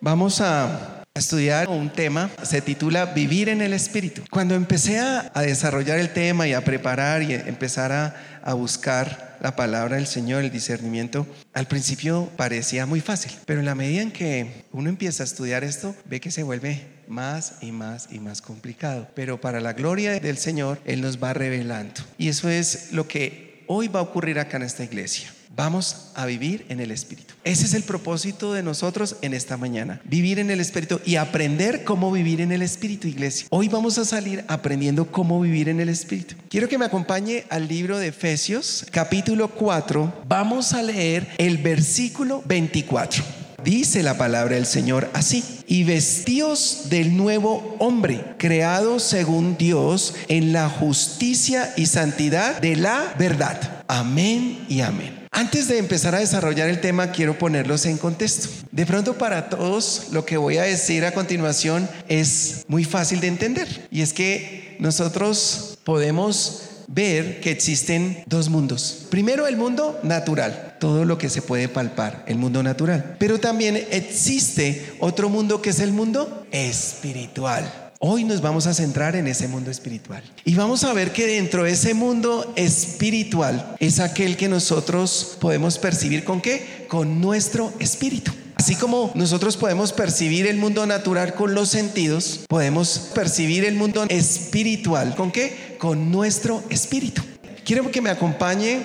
Vamos a estudiar un tema, se titula Vivir en el Espíritu. Cuando empecé a, desarrollar el tema y a preparar y empezar a, a buscar la palabra del Señor, el discernimiento, al principio parecía muy fácil, pero en la medida en que uno empieza a estudiar esto, ve que se vuelve más y más y más complicado. Pero para la gloria del Señor, Él nos va revelando. Y eso es lo que hoy va a ocurrir acá en esta iglesia. Vamos a vivir en el Espíritu. Ese es el propósito de nosotros en esta mañana. Vivir en el Espíritu y aprender cómo vivir en el Espíritu, iglesia. Hoy vamos a salir aprendiendo cómo vivir en el Espíritu. Quiero que me acompañe al libro de Efesios, capítulo 4. Vamos a leer el versículo 24. Dice la palabra del Señor así. Y vestíos del nuevo hombre, creado según Dios en la justicia y santidad de la verdad. Amén y amén. Antes de empezar a desarrollar el tema, quiero ponerlos en contexto. De pronto para todos lo que voy a decir a continuación es muy fácil de entender. Y es que nosotros podemos ver que existen dos mundos. Primero el mundo natural, todo lo que se puede palpar, el mundo natural. Pero también existe otro mundo que es el mundo espiritual. Hoy nos vamos a centrar en ese mundo espiritual. Y vamos a ver que dentro de ese mundo espiritual es aquel que nosotros podemos percibir con qué? Con nuestro espíritu. Así como nosotros podemos percibir el mundo natural con los sentidos, podemos percibir el mundo espiritual con qué? Con nuestro espíritu. Quiero que me acompañe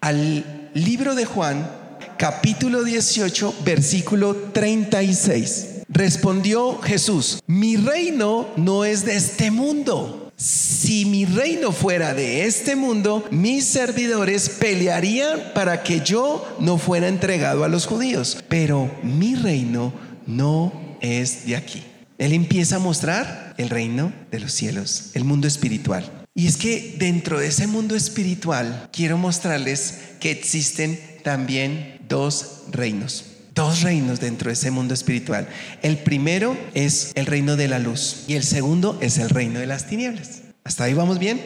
al libro de Juan, capítulo 18, versículo 36. Respondió Jesús, mi reino no es de este mundo. Si mi reino fuera de este mundo, mis servidores pelearían para que yo no fuera entregado a los judíos. Pero mi reino no es de aquí. Él empieza a mostrar el reino de los cielos, el mundo espiritual. Y es que dentro de ese mundo espiritual quiero mostrarles que existen también dos reinos dos reinos dentro de ese mundo espiritual. El primero es el reino de la luz y el segundo es el reino de las tinieblas. ¿Hasta ahí vamos bien?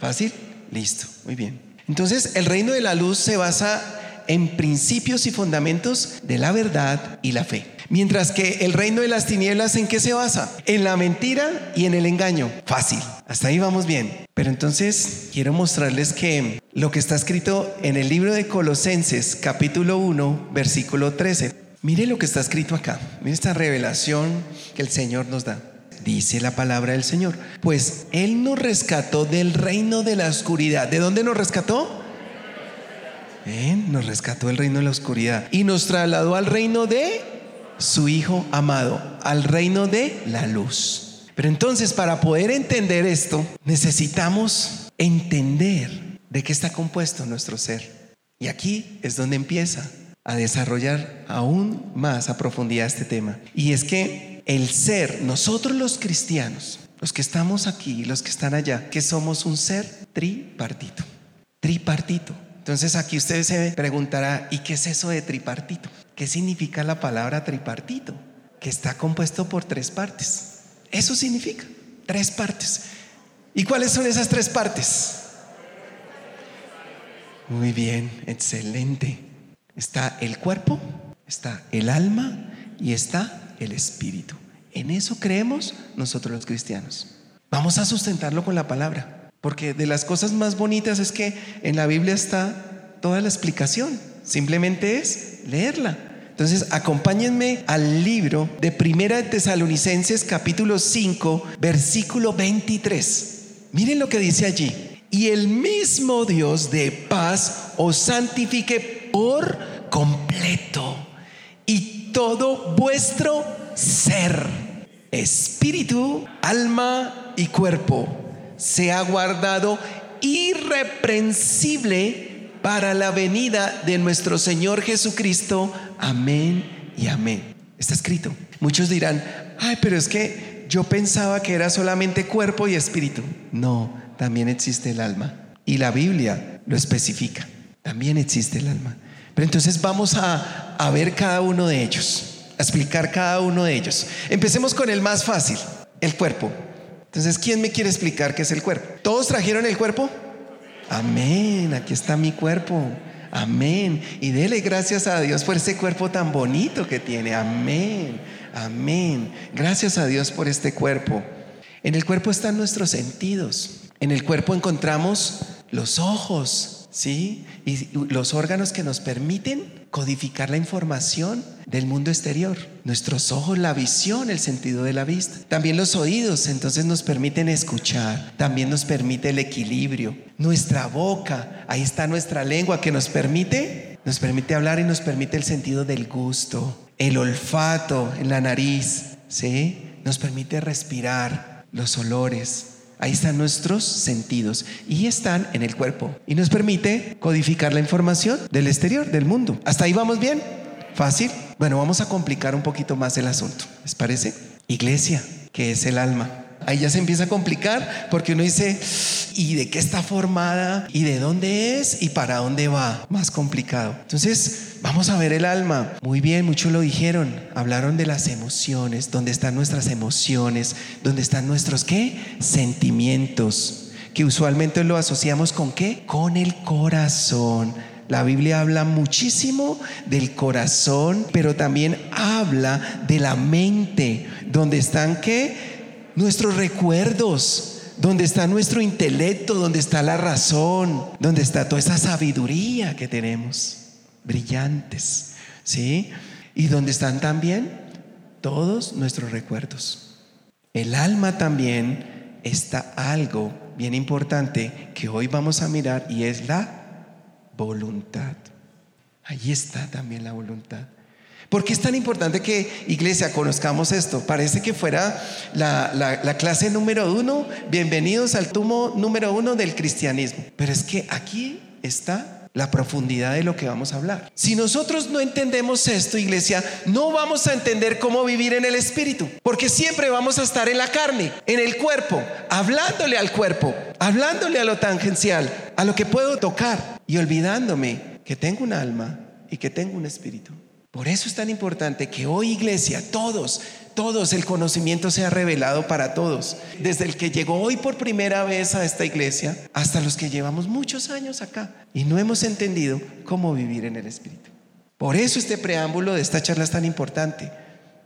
¿Fácil? Listo, muy bien. Entonces, el reino de la luz se basa en principios y fundamentos de la verdad y la fe. Mientras que el reino de las tinieblas, ¿en qué se basa? En la mentira y en el engaño. Fácil. Hasta ahí vamos bien. Pero entonces quiero mostrarles que lo que está escrito en el libro de Colosenses, capítulo 1, versículo 13. Mire lo que está escrito acá. Mire esta revelación que el Señor nos da. Dice la palabra del Señor. Pues Él nos rescató del reino de la oscuridad. ¿De dónde nos rescató? Nos rescató el reino de la oscuridad y nos trasladó al reino de su Hijo amado, al reino de la luz. Pero entonces para poder entender esto, necesitamos entender de qué está compuesto nuestro ser. Y aquí es donde empieza a desarrollar aún más a profundidad este tema. Y es que el ser, nosotros los cristianos, los que estamos aquí, los que están allá, que somos un ser tripartito. Tripartito. Entonces aquí usted se preguntará, ¿y qué es eso de tripartito? ¿Qué significa la palabra tripartito? Que está compuesto por tres partes. Eso significa, tres partes. ¿Y cuáles son esas tres partes? Muy bien, excelente. Está el cuerpo, está el alma y está el espíritu. En eso creemos nosotros los cristianos. Vamos a sustentarlo con la palabra. Porque de las cosas más bonitas es que en la Biblia está toda la explicación. Simplemente es leerla. Entonces, acompáñenme al libro de Primera de Tesalonicenses capítulo 5, versículo 23. Miren lo que dice allí. Y el mismo Dios de paz os santifique por completo y todo vuestro ser, espíritu, alma y cuerpo se ha guardado irreprensible para la venida de nuestro Señor Jesucristo. Amén y amén. Está escrito. Muchos dirán, ay, pero es que yo pensaba que era solamente cuerpo y espíritu. No, también existe el alma. Y la Biblia lo especifica. También existe el alma. Pero entonces vamos a, a ver cada uno de ellos, a explicar cada uno de ellos. Empecemos con el más fácil, el cuerpo. Entonces, ¿quién me quiere explicar qué es el cuerpo? ¿Todos trajeron el cuerpo? Amén, aquí está mi cuerpo. Amén. Y dele gracias a Dios por ese cuerpo tan bonito que tiene. Amén. Amén. Gracias a Dios por este cuerpo. En el cuerpo están nuestros sentidos. En el cuerpo encontramos los ojos, ¿sí? Y los órganos que nos permiten codificar la información del mundo exterior. Nuestros ojos, la visión, el sentido de la vista. También los oídos, entonces nos permiten escuchar. También nos permite el equilibrio. Nuestra boca, ahí está nuestra lengua que nos permite, nos permite hablar y nos permite el sentido del gusto. El olfato en la nariz, ¿sí? Nos permite respirar los olores. Ahí están nuestros sentidos y están en el cuerpo y nos permite codificar la información del exterior, del mundo. ¿Hasta ahí vamos bien? ¿Fácil? Bueno, vamos a complicar un poquito más el asunto. ¿Les parece? Iglesia, que es el alma. Ahí ya se empieza a complicar porque uno dice, ¿y de qué está formada? ¿Y de dónde es? ¿Y para dónde va? Más complicado. Entonces, vamos a ver el alma. Muy bien, muchos lo dijeron. Hablaron de las emociones, dónde están nuestras emociones, dónde están nuestros qué? Sentimientos, que usualmente lo asociamos con qué? Con el corazón. La Biblia habla muchísimo del corazón, pero también habla de la mente, donde están qué? Nuestros recuerdos, donde está nuestro intelecto, donde está la razón, donde está toda esa sabiduría que tenemos, brillantes, ¿sí? Y donde están también todos nuestros recuerdos. El alma también está algo bien importante que hoy vamos a mirar y es la voluntad. Allí está también la voluntad. ¿Por qué es tan importante que iglesia conozcamos esto? Parece que fuera la, la, clase número uno. Bienvenidos al tumo número uno del cristianismo. Pero es que aquí está la profundidad de lo que vamos a hablar. Si nosotros no entendemos esto, iglesia, no vamos a entender cómo vivir en el espíritu, porque siempre vamos a estar en la carne, en el cuerpo, hablándole al cuerpo, hablándole a lo tangencial, a lo que puedo tocar y olvidándome que tengo un alma y que tengo un espíritu. Por eso es tan importante que hoy iglesia, todos, todos, el conocimiento sea revelado para todos. Desde el que llegó hoy por primera vez a esta iglesia hasta los que llevamos muchos años acá y no hemos entendido cómo vivir en el Espíritu. Por eso este preámbulo de esta charla es tan importante.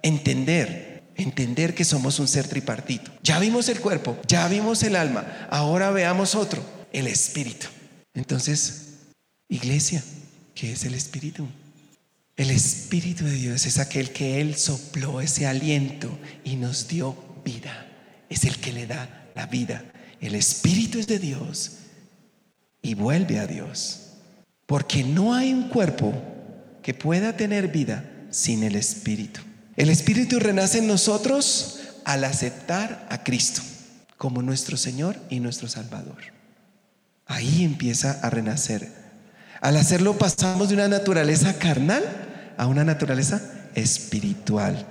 Entender, entender que somos un ser tripartito. Ya vimos el cuerpo, ya vimos el alma, ahora veamos otro, el Espíritu. Entonces, iglesia, ¿qué es el Espíritu? El Espíritu de Dios es aquel que Él sopló ese aliento y nos dio vida. Es el que le da la vida. El Espíritu es de Dios y vuelve a Dios. Porque no hay un cuerpo que pueda tener vida sin el Espíritu. El Espíritu renace en nosotros al aceptar a Cristo como nuestro Señor y nuestro Salvador. Ahí empieza a renacer. Al hacerlo pasamos de una naturaleza carnal a una naturaleza espiritual.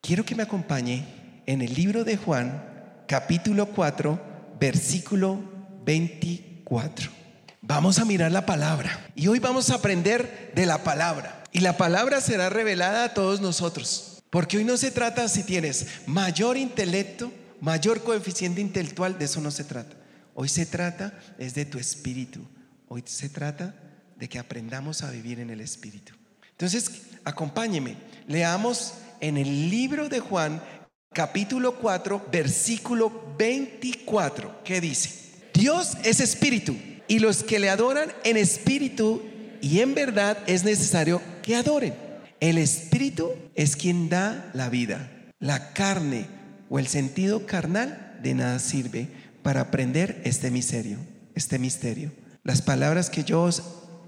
Quiero que me acompañe en el libro de Juan, capítulo 4, versículo 24. Vamos a mirar la palabra y hoy vamos a aprender de la palabra. Y la palabra será revelada a todos nosotros. Porque hoy no se trata si tienes mayor intelecto, mayor coeficiente intelectual, de eso no se trata. Hoy se trata es de tu espíritu. Hoy se trata de que aprendamos a vivir en el espíritu. Entonces, acompáñeme, leamos en el libro de Juan, capítulo 4, versículo 24, ¿qué dice? Dios es espíritu y los que le adoran en espíritu y en verdad es necesario que adoren. El espíritu es quien da la vida. La carne o el sentido carnal de nada sirve para aprender este misterio, este misterio. Las palabras que yo os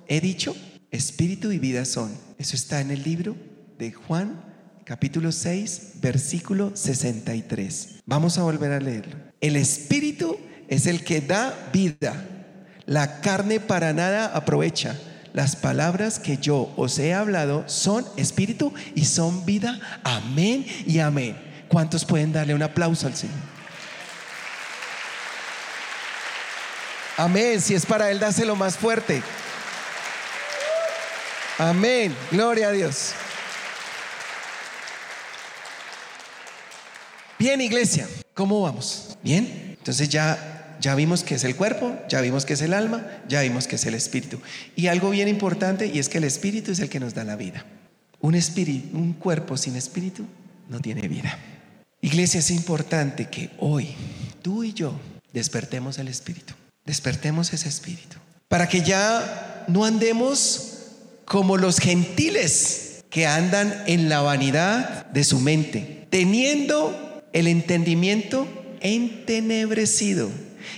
he dicho Espíritu y vida son. Eso está en el libro de Juan, capítulo 6, versículo 63. Vamos a volver a leerlo. El Espíritu es el que da vida. La carne para nada aprovecha. Las palabras que yo os he hablado son espíritu y son vida. Amén y amén. ¿Cuántos pueden darle un aplauso al Señor? Amén. Si es para Él, dáselo más fuerte. Amén. Gloria a Dios. Bien, iglesia, ¿cómo vamos? Bien. Entonces ya, ya vimos que es el cuerpo, ya vimos que es el alma, ya vimos que es el espíritu. Y algo bien importante y es que el espíritu es el que nos da la vida. Un espíritu, un cuerpo sin espíritu no tiene vida. Iglesia, es importante que hoy tú y yo despertemos el espíritu. Despertemos ese espíritu. Para que ya no andemos como los gentiles que andan en la vanidad de su mente, teniendo el entendimiento entenebrecido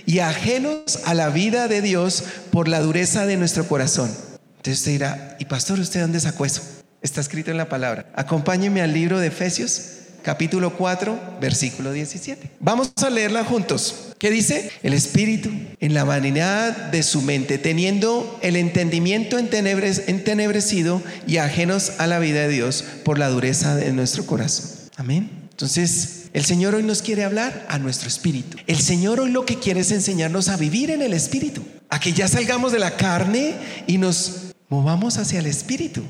y ajenos a la vida de Dios por la dureza de nuestro corazón. Entonces usted dirá, ¿y pastor, usted dónde sacó eso? Está escrito en la palabra. Acompáñeme al libro de Efesios, capítulo 4, versículo 17. Vamos a leerla juntos. ¿Qué dice? El espíritu en la vanidad de su mente, teniendo el entendimiento entenebrecido y ajenos a la vida de Dios por la dureza de nuestro corazón. Amén. Entonces, el Señor hoy nos quiere hablar a nuestro espíritu. El Señor hoy lo que quiere es enseñarnos a vivir en el espíritu, a que ya salgamos de la carne y nos movamos hacia el espíritu.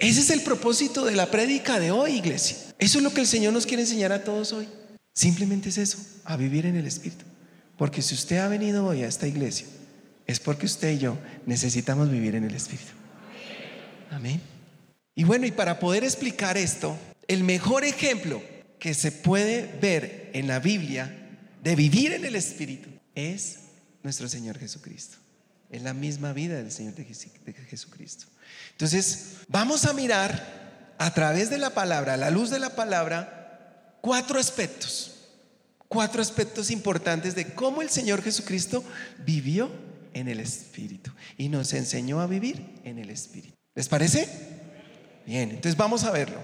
Ese es el propósito de la prédica de hoy, iglesia. Eso es lo que el Señor nos quiere enseñar a todos hoy. Simplemente es eso, a vivir en el espíritu. Porque si usted ha venido hoy a esta iglesia, es porque usted y yo necesitamos vivir en el espíritu. Amén. Y bueno, y para poder explicar esto, el mejor ejemplo que se puede ver en la Biblia de vivir en el Espíritu es nuestro Señor Jesucristo. Es la misma vida del Señor de Jesucristo. Entonces, vamos a mirar a través de la palabra, a la luz de la palabra, cuatro aspectos. Cuatro aspectos importantes de cómo el Señor Jesucristo vivió en el Espíritu y nos enseñó a vivir en el Espíritu. ¿Les parece? Bien, entonces vamos a verlo.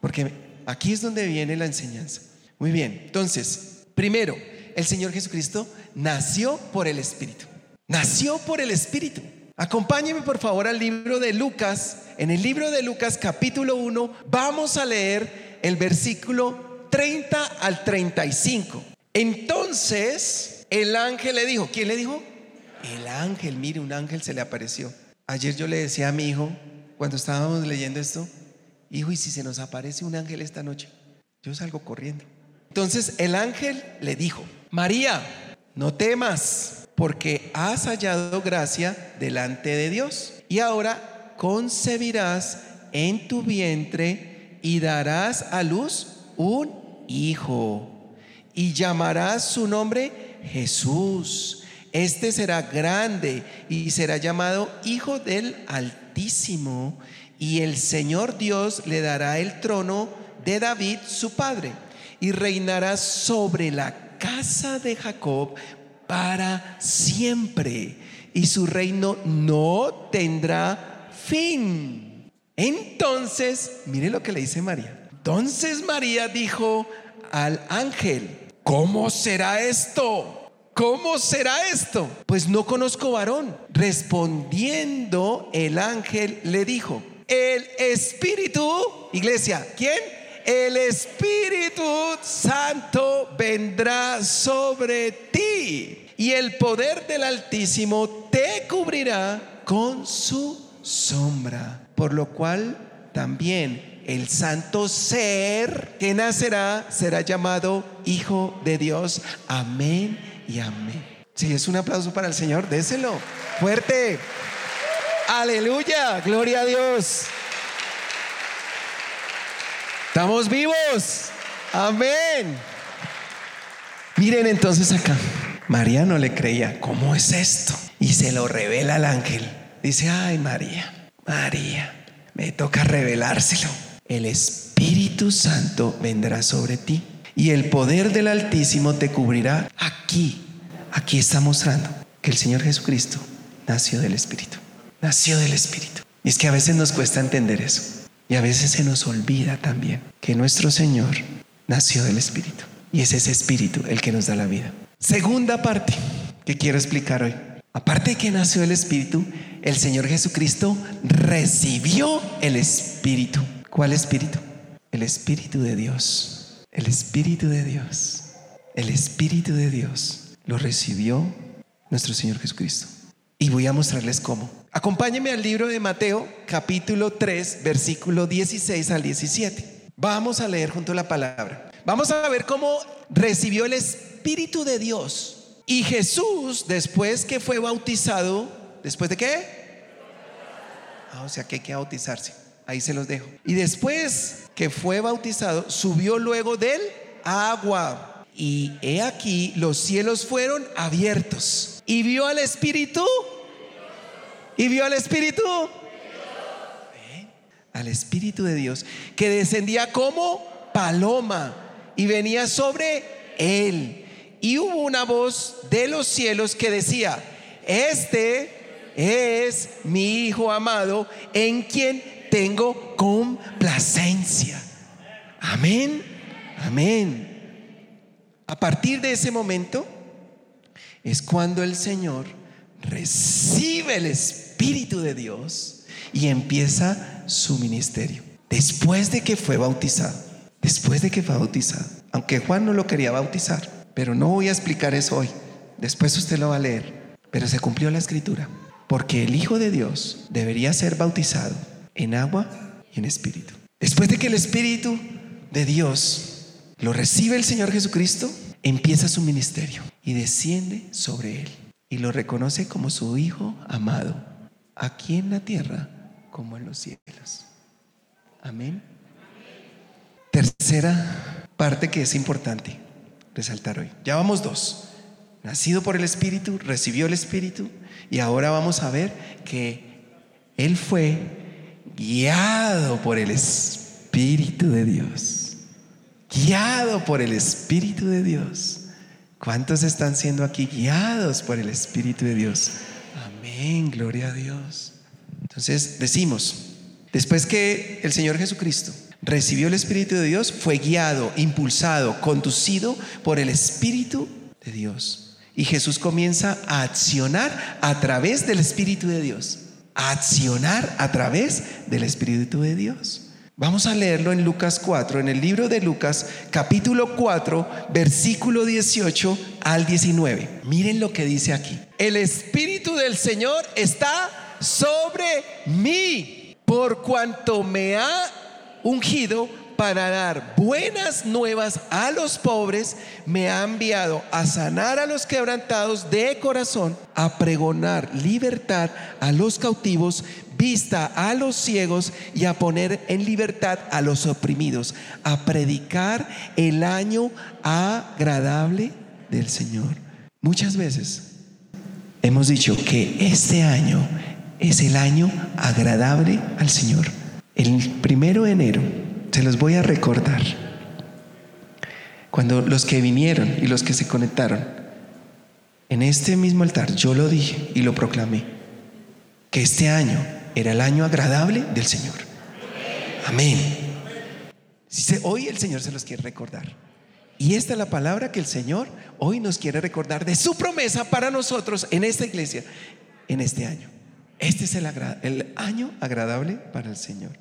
Porque Aquí es donde viene la enseñanza. Muy bien, entonces, primero, el Señor Jesucristo nació por el Espíritu. Nació por el Espíritu. Acompáñeme por favor al libro de Lucas. En el libro de Lucas capítulo 1 vamos a leer el versículo 30 al 35. Entonces el ángel le dijo, ¿quién le dijo? El ángel, mire, un ángel se le apareció. Ayer yo le decía a mi hijo, cuando estábamos leyendo esto, hijo, ¿y si se nos aparece un ángel esta noche? Yo salgo corriendo. Entonces el ángel le dijo, María, no temas, porque has hallado gracia delante de Dios. Y ahora concebirás en tu vientre y darás a luz un hijo. Y llamarás su nombre Jesús. Este será grande y será llamado Hijo del Altísimo y el Señor Dios le dará el trono de David, su padre, y reinará sobre la casa de Jacob para siempre, y su reino no tendrá fin. Entonces, mire lo que le dice María. Entonces María dijo al ángel, ¿cómo será esto? ¿Cómo será esto? Pues no conozco varón. Respondiendo el ángel le dijo, el Espíritu, iglesia, ¿quién? El Espíritu Santo vendrá sobre ti y el poder del Altísimo te cubrirá con su sombra, por lo cual también el santo ser que nacerá será llamado Hijo de Dios. Amén y amén. Si es un aplauso para el Señor, déselo fuerte. Aleluya, gloria a Dios. Estamos vivos. Amén. Miren entonces acá. María no le creía, ¿cómo es esto? Y se lo revela al ángel. Dice, ay María, María, me toca revelárselo. El Espíritu Santo vendrá sobre ti y el poder del Altísimo te cubrirá. Aquí, aquí está mostrando que el Señor Jesucristo nació del Espíritu nació del Espíritu. Y es que a veces nos cuesta entender eso. Y a veces se nos olvida también que nuestro Señor nació del Espíritu. Y es ese Espíritu el que nos da la vida. Segunda parte que quiero explicar hoy. Aparte de que nació el Espíritu, el Señor Jesucristo recibió el Espíritu. ¿Cuál Espíritu? El Espíritu de Dios. El Espíritu de Dios. El Espíritu de Dios lo recibió nuestro Señor Jesucristo. Y voy a mostrarles cómo. Acompáñenme al libro de Mateo, capítulo 3, versículo 16 al 17. Vamos a leer junto la palabra. Vamos a ver cómo recibió el Espíritu de Dios. Y Jesús, después que fue bautizado, ¿después de qué? Ah, o sea que hay que bautizarse. Ahí se los dejo. Y después que fue bautizado, subió luego del agua. Y he aquí, los cielos fueron abiertos. Y vio al Espíritu. Y vio al Espíritu. Al Espíritu de Dios, que descendía como paloma y venía sobre él. Y hubo una voz de los cielos que decía, este es mi Hijo amado en quien tengo complacencia. Amén, amén. A partir de ese momento es cuando el Señor recibe el Espíritu de Dios y empieza su ministerio. Después de que fue bautizado, después de que fue bautizado, aunque Juan no lo quería bautizar, pero no voy a explicar eso hoy, después usted lo va a leer, pero se cumplió la escritura, porque el Hijo de Dios debería ser bautizado en agua y en espíritu. Después de que el Espíritu de Dios lo recibe el Señor Jesucristo, empieza su ministerio y desciende sobre él y lo reconoce como su Hijo amado, aquí en la tierra como en los cielos. Amén. Tercera parte que es importante resaltar hoy. Ya vamos dos. Nacido por el Espíritu, recibió el Espíritu y ahora vamos a ver que Él fue guiado por el Espíritu de Dios. Guiado por el Espíritu de Dios. ¿Cuántos están siendo aquí guiados por el Espíritu de Dios? Amén, gloria a Dios. Entonces decimos, después que el Señor Jesucristo recibió el Espíritu de Dios, fue guiado, impulsado, conducido por el Espíritu de Dios. Y Jesús comienza a accionar a través del Espíritu de Dios. A accionar a través del Espíritu de Dios. Vamos a leerlo en Lucas 4, en el libro de Lucas, capítulo 4, versículo 18 al 19. Miren lo que dice aquí. El Espíritu del Señor está sobre mí, por cuanto me ha ungido para dar buenas nuevas a los pobres, me ha enviado a sanar a los quebrantados de corazón, a pregonar libertad a los cautivos, vista a los ciegos y a poner en libertad a los oprimidos, a predicar el año agradable del Señor. Muchas veces hemos dicho que este año es el año agradable al Señor. El primero de enero, se los voy a recordar, cuando los que vinieron y los que se conectaron, en este mismo altar yo lo dije y lo proclamé, que este año era el año agradable del Señor. Amén. Hoy el Señor se los quiere recordar. Y esta es la palabra que el Señor hoy nos quiere recordar de su promesa para nosotros en esta iglesia, en este año. Este es el, el año agradable para el Señor.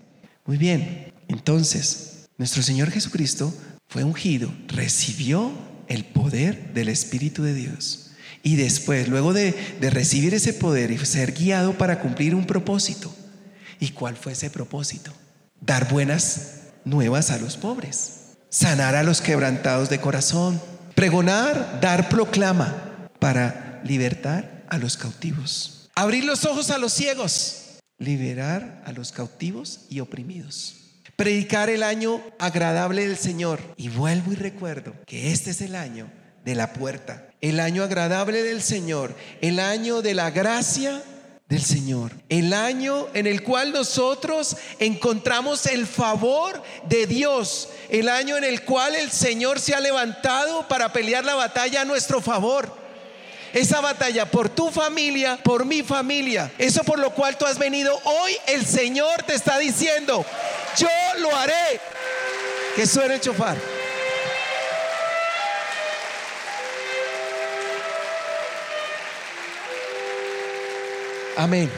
Muy bien, entonces, nuestro Señor Jesucristo fue ungido, recibió el poder del Espíritu de Dios. Y después, luego de, recibir ese poder y ser guiado para cumplir un propósito. ¿Y cuál fue ese propósito? Dar buenas nuevas a los pobres, sanar a los quebrantados de corazón, pregonar, dar proclama para libertar a los cautivos, abrir los ojos a los ciegos, liberar a los cautivos y oprimidos. Predicar el año agradable del Señor. Y vuelvo y recuerdo que este es el año de la puerta, el año agradable del Señor, el año de la gracia del Señor, el año en el cual nosotros encontramos el favor de Dios, el año en el cual el Señor se ha levantado para pelear la batalla a nuestro favor esa batalla por tu familia, por mi familia. Eso por lo cual tú has venido hoy, el Señor te está diciendo, yo lo haré. Que suene el chofar. Amén.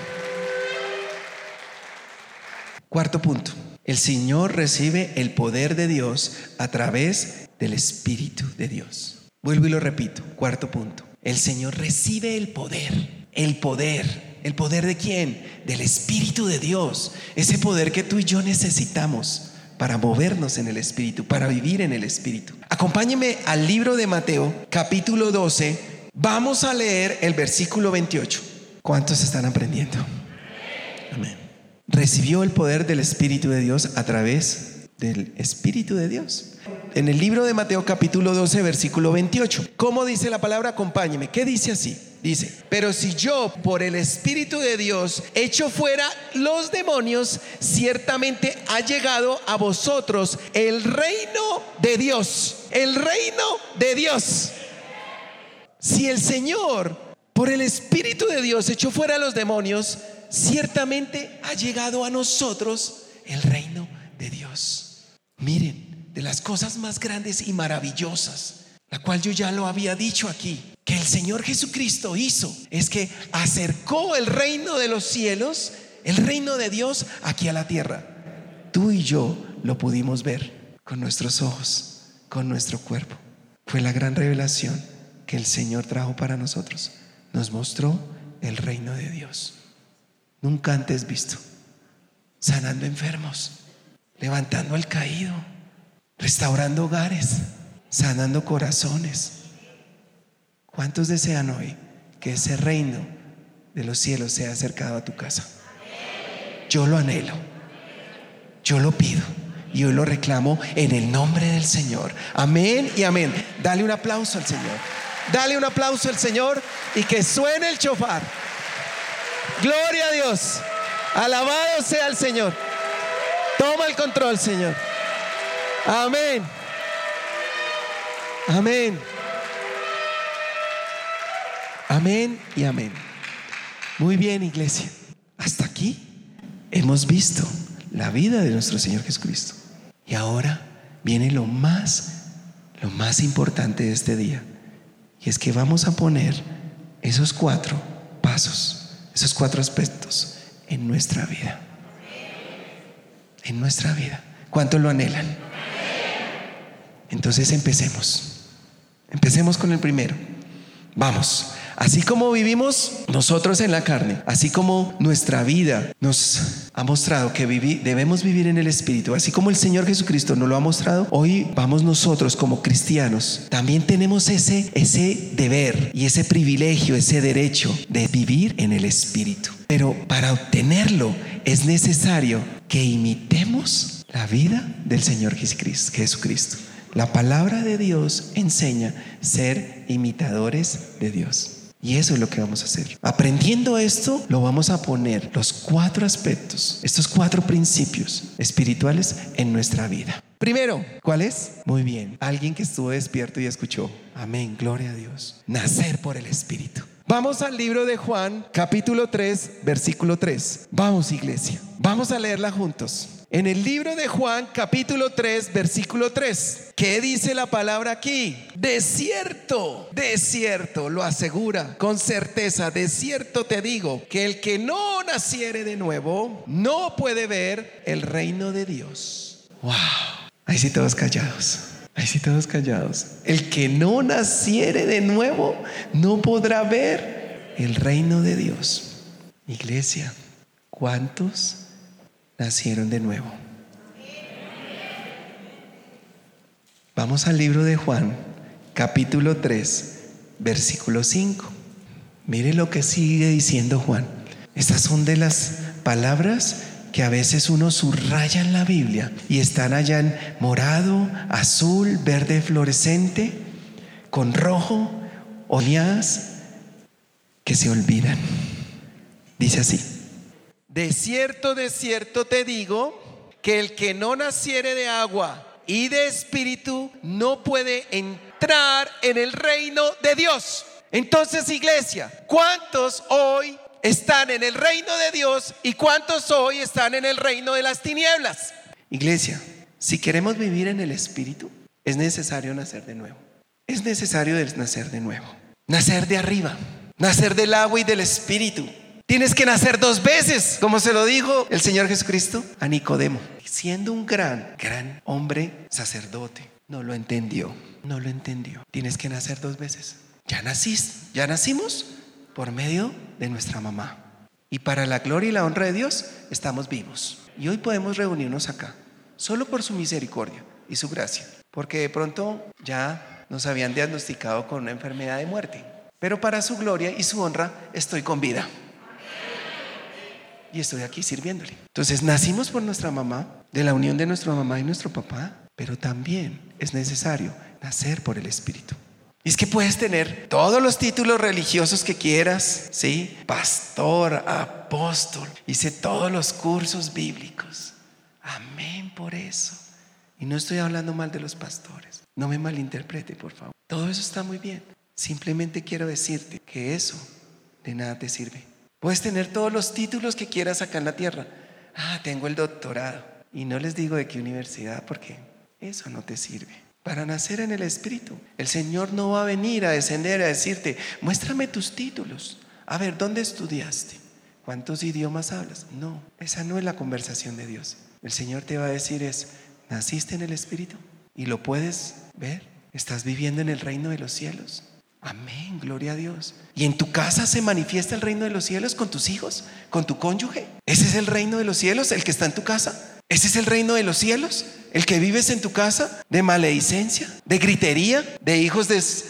Cuarto punto. El Señor recibe el poder de Dios a través del Espíritu de Dios. Vuelvo y lo repito. Cuarto punto el Señor recibe el poder, el poder. ¿El poder de quién? Del Espíritu de Dios. Ese poder que tú y yo necesitamos para movernos en el Espíritu, para vivir en el Espíritu. Acompáñeme al libro de Mateo, capítulo 12. Vamos a leer el versículo 28. ¿Cuántos están aprendiendo? Amén. recibió el poder del Espíritu de Dios a través del Espíritu de Dios. En el libro de Mateo capítulo 12, versículo 28. ¿Cómo dice la palabra? Acompáñeme. ¿Qué dice así? Dice, pero si yo por el Espíritu de Dios echo fuera los demonios, ciertamente ha llegado a vosotros el reino de Dios. El reino de Dios. Si el Señor por el Espíritu de Dios echó fuera los demonios, ciertamente ha llegado a nosotros el reino. Miren, de las cosas más grandes y maravillosas, la cual yo ya lo había dicho aquí, que el Señor Jesucristo hizo es que acercó el reino de los cielos, el reino de Dios aquí a la tierra. Tú y yo lo pudimos ver con nuestros ojos, con nuestro cuerpo. Fue la gran revelación que el Señor trajo para nosotros. Nos mostró el reino de Dios. Nunca antes visto. Sanando enfermos, levantando al caído, restaurando hogares, sanando corazones ¿Cuántos desean hoy que ese reino de los cielos sea acercado a tu casa? Yo lo anhelo, yo lo pido y hoy lo reclamo en el nombre del Señor. Amén y amén. Dale un aplauso al Señor. Dale un aplauso al Señor y que suene el chofar. Gloria a Dios. Alabado sea el Señor. Toma el control, Señor. Amén. Amén. Amén y amén. Muy bien, iglesia. Hasta aquí hemos visto la vida de nuestro Señor Jesucristo. Y ahora viene lo más, lo más importante de este día. Y es que vamos a poner esos cuatro pasos, esos cuatro aspectos en nuestra vida. En nuestra vida. ¿Cuánto lo anhelan? Entonces empecemos. Empecemos con el primero. Vamos. Así como vivimos nosotros en la carne, así como nuestra vida nos ha mostrado que debemos vivir en el Espíritu, así como el Señor Jesucristo nos lo ha mostrado, hoy vamos nosotros como cristianos, también tenemos ese, ese deber y ese privilegio, ese derecho de vivir en el Espíritu. Pero para obtenerlo es necesario que imitemos la vida del Señor Jesucristo. La palabra de Dios enseña ser imitadores de Dios. Y eso es lo que vamos a hacer. Aprendiendo esto, lo vamos a poner los cuatro aspectos, estos cuatro principios espirituales en nuestra vida. Primero, ¿cuál es? Muy bien, alguien que estuvo despierto y escuchó. Amén, gloria a Dios. Nacer por el Espíritu. Vamos al libro de Juan, capítulo 3, versículo 3. Vamos, iglesia. Vamos a leerla juntos. En el libro de Juan capítulo 3 versículo 3, ¿qué dice la palabra aquí? De cierto, de cierto, lo asegura con certeza, de cierto te digo, que el que no naciere de nuevo no puede ver el reino de Dios. Wow, ahí sí todos callados. Ahí sí todos callados. El que no naciere de nuevo no podrá ver el reino de Dios. Iglesia, ¿cuántos nacieron de nuevo. Vamos al libro de Juan, capítulo 3, versículo 5. Mire lo que sigue diciendo Juan. Estas son de las palabras que a veces uno subraya en la Biblia y están allá en morado, azul, verde fluorescente, con rojo, oleadas que se olvidan. Dice así. De cierto, de cierto te digo que el que no naciere de agua y de espíritu no puede entrar en el reino de Dios. Entonces, iglesia, ¿cuántos hoy están en el reino de Dios y cuántos hoy están en el reino de las tinieblas? Iglesia, si queremos vivir en el espíritu, es necesario nacer de nuevo. Es necesario nacer de nuevo. Nacer de arriba, nacer del agua y del espíritu. Tienes que nacer dos veces, como se lo dijo el Señor Jesucristo a Nicodemo, siendo un gran, gran hombre sacerdote. No lo entendió, no lo entendió. Tienes que nacer dos veces. Ya naciste, ya nacimos por medio de nuestra mamá. Y para la gloria y la honra de Dios estamos vivos. Y hoy podemos reunirnos acá, solo por su misericordia y su gracia. Porque de pronto ya nos habían diagnosticado con una enfermedad de muerte. Pero para su gloria y su honra estoy con vida. Y estoy aquí sirviéndole. Entonces nacimos por nuestra mamá, de la unión de nuestra mamá y nuestro papá, pero también es necesario nacer por el Espíritu. Y es que puedes tener todos los títulos religiosos que quieras, ¿sí? Pastor, apóstol, hice todos los cursos bíblicos. Amén por eso. Y no estoy hablando mal de los pastores. No me malinterprete, por favor. Todo eso está muy bien. Simplemente quiero decirte que eso de nada te sirve. Puedes tener todos los títulos que quieras acá en la tierra. Ah, tengo el doctorado. Y no les digo de qué universidad porque eso no te sirve para nacer en el Espíritu. El Señor no va a venir a descender a decirte, muéstrame tus títulos. A ver, ¿dónde estudiaste? ¿Cuántos idiomas hablas? No, esa no es la conversación de Dios. El Señor te va a decir es, naciste en el Espíritu y lo puedes ver. Estás viviendo en el reino de los cielos. Amén, gloria a Dios. ¿Y en tu casa se manifiesta el reino de los cielos con tus hijos, con tu cónyuge? ¿Ese es el reino de los cielos, el que está en tu casa? ¿Ese es el reino de los cielos? ¿El que vives en tu casa? ¿De maledicencia? ¿De gritería? ¿De hijos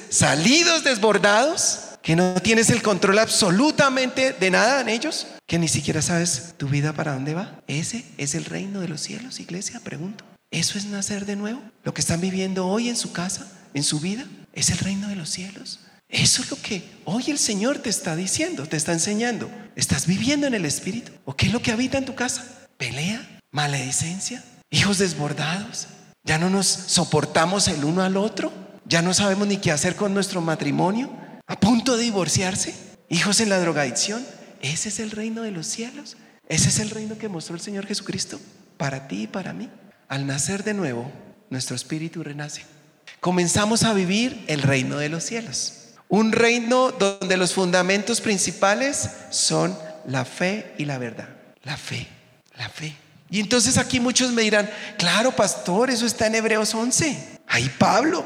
salidos, desbordados? ¿Que no tienes el control absolutamente de nada en ellos? ¿Que ni siquiera sabes tu vida para dónde va? ¿Ese es el reino de los cielos, iglesia? Pregunto. ¿Eso es nacer de nuevo? ¿Lo que están viviendo hoy en su casa, en su vida? ¿Es el reino de los cielos? Eso es lo que hoy el Señor te está diciendo, te está enseñando. ¿Estás viviendo en el Espíritu? ¿O qué es lo que habita en tu casa? ¿Pelea? maledicencia, hijos desbordados. Ya no nos soportamos el uno al otro. Ya no sabemos ni qué hacer con nuestro matrimonio. A punto de divorciarse. Hijos en la drogadicción. Ese es el reino de los cielos. Ese es el reino que mostró el Señor Jesucristo para ti y para mí. Al nacer de nuevo, nuestro espíritu renace. Comenzamos a vivir el reino de los cielos. Un reino donde los fundamentos principales son la fe y la verdad. La fe, la fe. Y entonces aquí muchos me dirán, claro, pastor, eso está en Hebreos 11. Ahí Pablo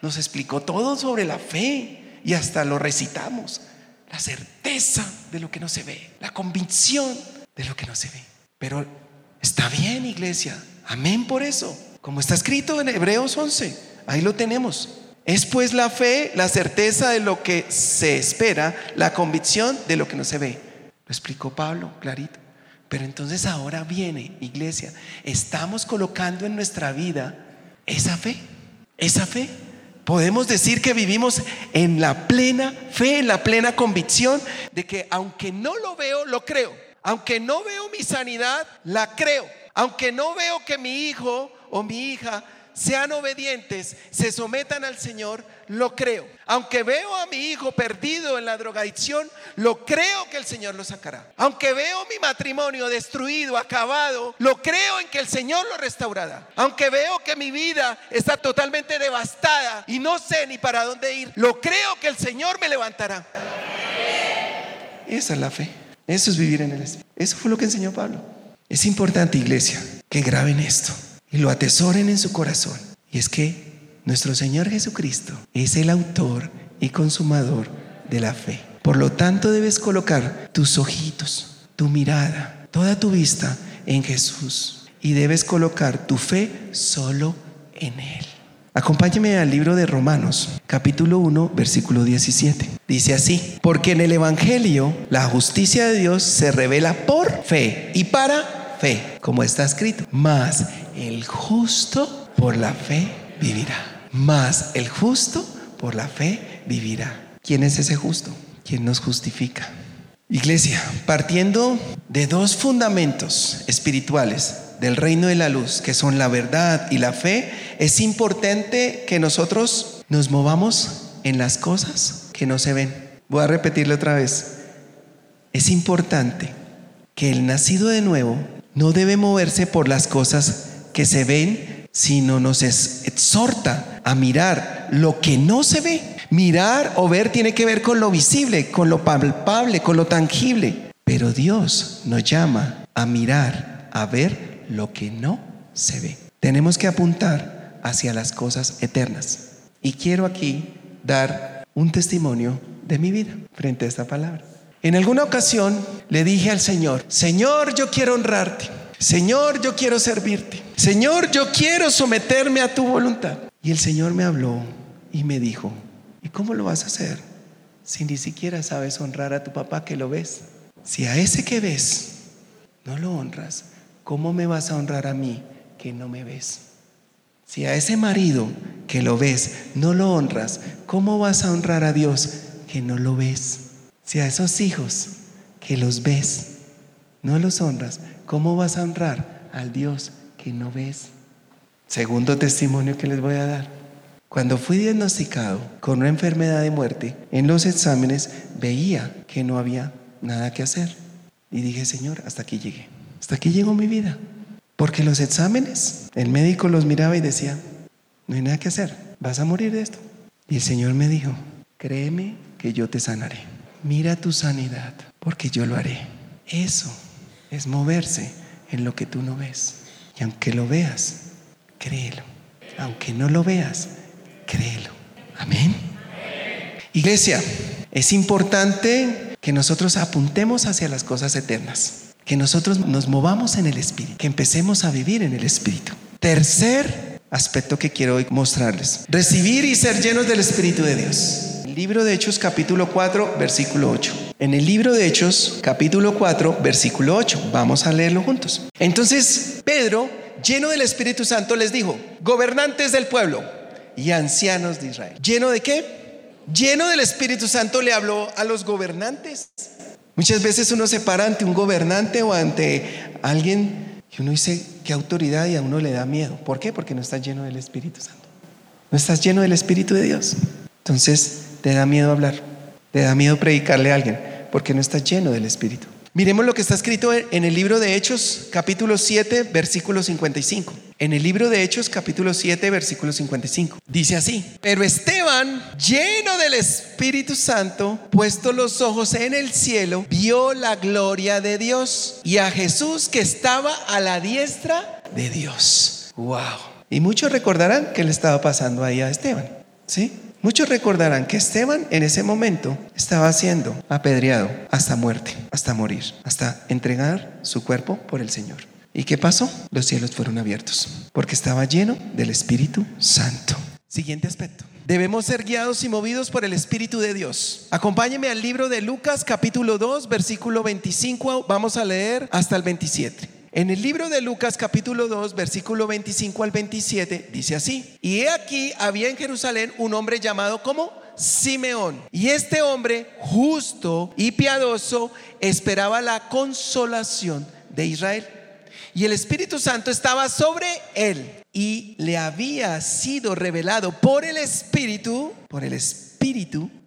nos explicó todo sobre la fe y hasta lo recitamos. La certeza de lo que no se ve, la convicción de lo que no se ve. Pero está bien, iglesia. Amén por eso. Como está escrito en Hebreos 11, ahí lo tenemos. Es pues la fe, la certeza de lo que se espera, la convicción de lo que no se ve. Lo explicó Pablo clarito. Pero entonces ahora viene, iglesia, estamos colocando en nuestra vida esa fe, esa fe. Podemos decir que vivimos en la plena fe, en la plena convicción de que aunque no lo veo, lo creo. Aunque no veo mi sanidad, la creo. Aunque no veo que mi hijo o mi hija sean obedientes, se sometan al Señor, lo creo. Aunque veo a mi hijo perdido en la drogadicción, lo creo que el Señor lo sacará. Aunque veo mi matrimonio destruido, acabado, lo creo en que el Señor lo restaurará. Aunque veo que mi vida está totalmente devastada y no sé ni para dónde ir, lo creo que el Señor me levantará. Esa es la fe. Eso es vivir en el Espíritu. Eso fue lo que enseñó Pablo. Es importante, iglesia, que graben esto y lo atesoren en su corazón. Y es que nuestro Señor Jesucristo es el autor y consumador de la fe. Por lo tanto, debes colocar tus ojitos, tu mirada, toda tu vista en Jesús. Y debes colocar tu fe solo en Él. Acompáñeme al libro de Romanos, capítulo 1, versículo 17. Dice así, porque en el Evangelio la justicia de Dios se revela por fe y para fe, como está escrito. Mas el justo por la fe vivirá. Mas el justo por la fe vivirá. ¿Quién es ese justo? ¿Quién nos justifica? Iglesia, partiendo de dos fundamentos espirituales del reino de la luz, que son la verdad y la fe, es importante que nosotros nos movamos en las cosas que no se ven. Voy a repetirlo otra vez. Es importante que el nacido de nuevo no debe moverse por las cosas que se ven, sino nos exhorta a mirar lo que no se ve. Mirar o ver tiene que ver con lo visible, con lo palpable, con lo tangible. Pero Dios nos llama a mirar, a ver lo que no se ve. Tenemos que apuntar hacia las cosas eternas. Y quiero aquí dar un testimonio de mi vida frente a esta palabra. En alguna ocasión le dije al Señor, Señor, yo quiero honrarte. Señor, yo quiero servirte. Señor, yo quiero someterme a tu voluntad. Y el Señor me habló y me dijo, ¿y cómo lo vas a hacer si ni siquiera sabes honrar a tu papá que lo ves? Si a ese que ves no lo honras, ¿cómo me vas a honrar a mí que no me ves? Si a ese marido que lo ves no lo honras, ¿cómo vas a honrar a Dios que no lo ves? Si a esos hijos que los ves no los honras, ¿cómo vas a honrar al Dios que no ves? Segundo testimonio que les voy a dar. Cuando fui diagnosticado con una enfermedad de muerte, en los exámenes veía que no había nada que hacer. Y dije, Señor, hasta aquí llegué. Hasta aquí llegó mi vida. Porque los exámenes, el médico los miraba y decía, no hay nada que hacer, vas a morir de esto. Y el Señor me dijo, créeme que yo te sanaré. Mira tu sanidad, porque yo lo haré. Eso es moverse en lo que tú no ves. Y aunque lo veas, créelo. Aunque no lo veas, créelo. Amén. Iglesia, es importante que nosotros apuntemos hacia las cosas eternas, que nosotros nos movamos en el Espíritu, que empecemos a vivir en el Espíritu. Tercer aspecto que quiero hoy mostrarles, recibir y ser llenos del Espíritu de Dios. Libro de Hechos capítulo 4, versículo 8. En el libro de Hechos capítulo 4, versículo 8. Vamos a leerlo juntos. Entonces Pedro, lleno del Espíritu Santo, les dijo, gobernantes del pueblo y ancianos de Israel. ¿Lleno de qué? lleno del Espíritu Santo, le habló a los gobernantes. Muchas veces uno se para ante un gobernante o ante alguien y uno dice, qué autoridad y a uno le da miedo. ¿Por qué? Porque no estás lleno del Espíritu Santo. No estás lleno del Espíritu de Dios. Entonces te da miedo hablar, te da miedo predicarle a alguien, porque no estás lleno del Espíritu. Miremos lo que está escrito en el libro de Hechos, capítulo 7, versículo 55. En el libro de Hechos, capítulo 7, versículo 55. Dice así, pero Esteban, lleno del Espíritu Santo, puesto los ojos en el cielo, vio la gloria de Dios y a Jesús que estaba a la diestra de Dios. Wow. Y muchos recordarán que le estaba pasando ahí a Esteban. ¿Sí? Muchos recordarán que Esteban en ese momento estaba siendo apedreado hasta muerte, hasta morir, hasta entregar su cuerpo por el Señor. ¿Y qué pasó? Los cielos fueron abiertos, porque estaba lleno del Espíritu Santo. Siguiente aspecto. Debemos ser guiados y movidos por el Espíritu de Dios. Acompáñeme al libro de Lucas capítulo 2, versículo 25. Vamos a leer hasta el 27. En el libro de Lucas capítulo 2, versículo 25 al 27, dice así, y he aquí había en Jerusalén un hombre llamado como Simeón, y este hombre justo y piadoso esperaba la consolación de Israel. Y el Espíritu Santo estaba sobre él y le había sido revelado por el Espíritu, por el Espíritu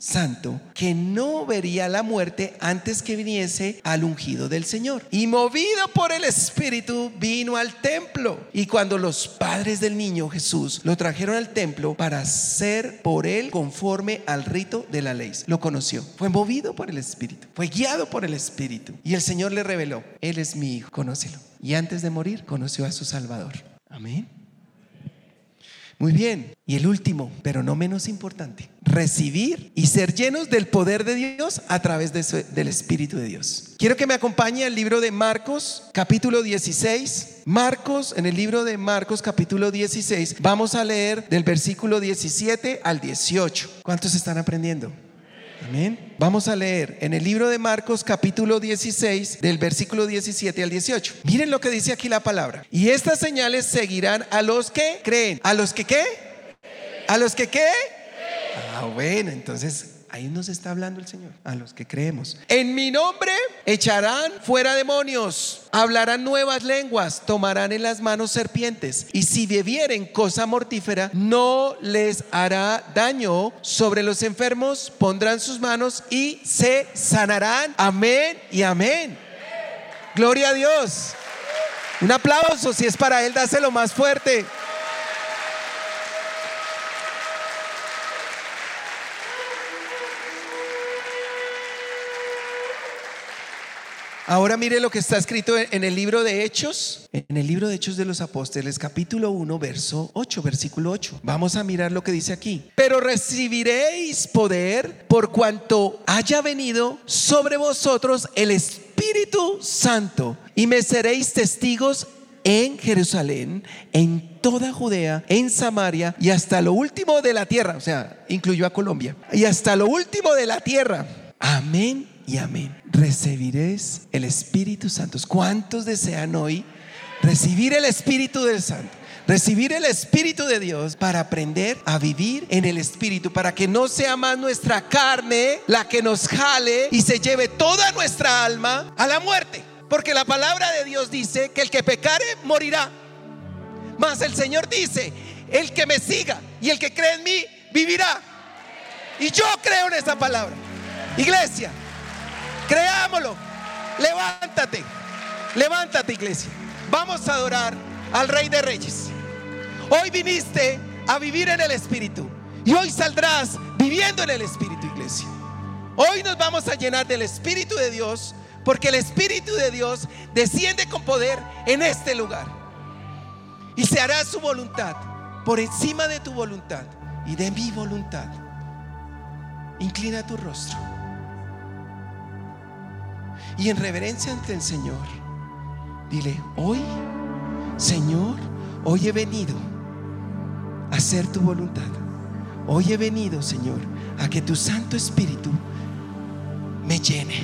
Santo, que no vería la muerte antes que viniese al ungido del Señor. Y movido por el Espíritu vino al templo. Y cuando los padres del niño Jesús lo trajeron al templo para ser por él conforme al rito de la ley, lo conoció. Fue movido por el Espíritu, fue guiado por el Espíritu. Y el Señor le reveló, Él es mi hijo, conócelo. Y antes de morir conoció a su Salvador. Amén. Muy bien. Y el último, pero no menos importante, recibir y ser llenos del poder de Dios a través del Espíritu de Dios. Quiero que me acompañe al libro de Marcos, capítulo 16. Marcos, en el libro de Marcos, capítulo 16, vamos a leer del versículo 17 al 18. ¿Cuántos están aprendiendo? Amén. Vamos a leer en el libro de Marcos capítulo 16 del versículo 17 al 18. Miren lo que dice aquí la palabra. Y estas señales seguirán a los que creen. ¿A los que qué? ¿A los que qué? Ah, bueno, entonces Ahí nos está hablando el Señor, a los que creemos. En mi nombre echarán fuera demonios, hablarán nuevas lenguas, tomarán en las manos serpientes, y si bebieren cosa mortífera, no les hará daño. Sobre los enfermos pondrán sus manos y se sanarán. Amén y amén. Gloria a Dios. Un aplauso, si es para Él, dáselo más fuerte. Ahora mire lo que está escrito en el libro de Hechos, en el libro de Hechos de los Apóstoles, capítulo 1, verso 8, versículo 8. Vamos a mirar lo que dice aquí. Pero recibiréis poder por cuanto haya venido sobre vosotros el Espíritu Santo y me seréis testigos en Jerusalén, en toda Judea, en Samaria y hasta lo último de la tierra, o sea, incluyó a Colombia, y hasta lo último de la tierra. Amén y amén. Recibiréis el Espíritu Santo. ¿Cuántos desean hoy recibir el Espíritu del Santo? Recibir el Espíritu de Dios para aprender a vivir en el Espíritu, para que no sea más nuestra carne la que nos jale y se lleve toda nuestra alma a la muerte. Porque la palabra de Dios dice que el que pecare morirá. Mas el Señor dice, el que me siga y el que cree en mí vivirá. Y yo creo en esa palabra. Iglesia, creámoslo. Levántate. Levántate, iglesia. Vamos a adorar al Rey de Reyes. Hoy viniste a vivir en el Espíritu. Y hoy saldrás viviendo en el Espíritu, iglesia. Hoy nos vamos a llenar del Espíritu de Dios porque el Espíritu de Dios desciende con poder en este lugar. Y se hará su voluntad por encima de tu voluntad y de mi voluntad. Inclina tu rostro. Y en reverencia ante el Señor, dile, hoy, Señor, hoy he venido a hacer tu voluntad. Hoy he venido, Señor, a que tu Santo Espíritu me llene.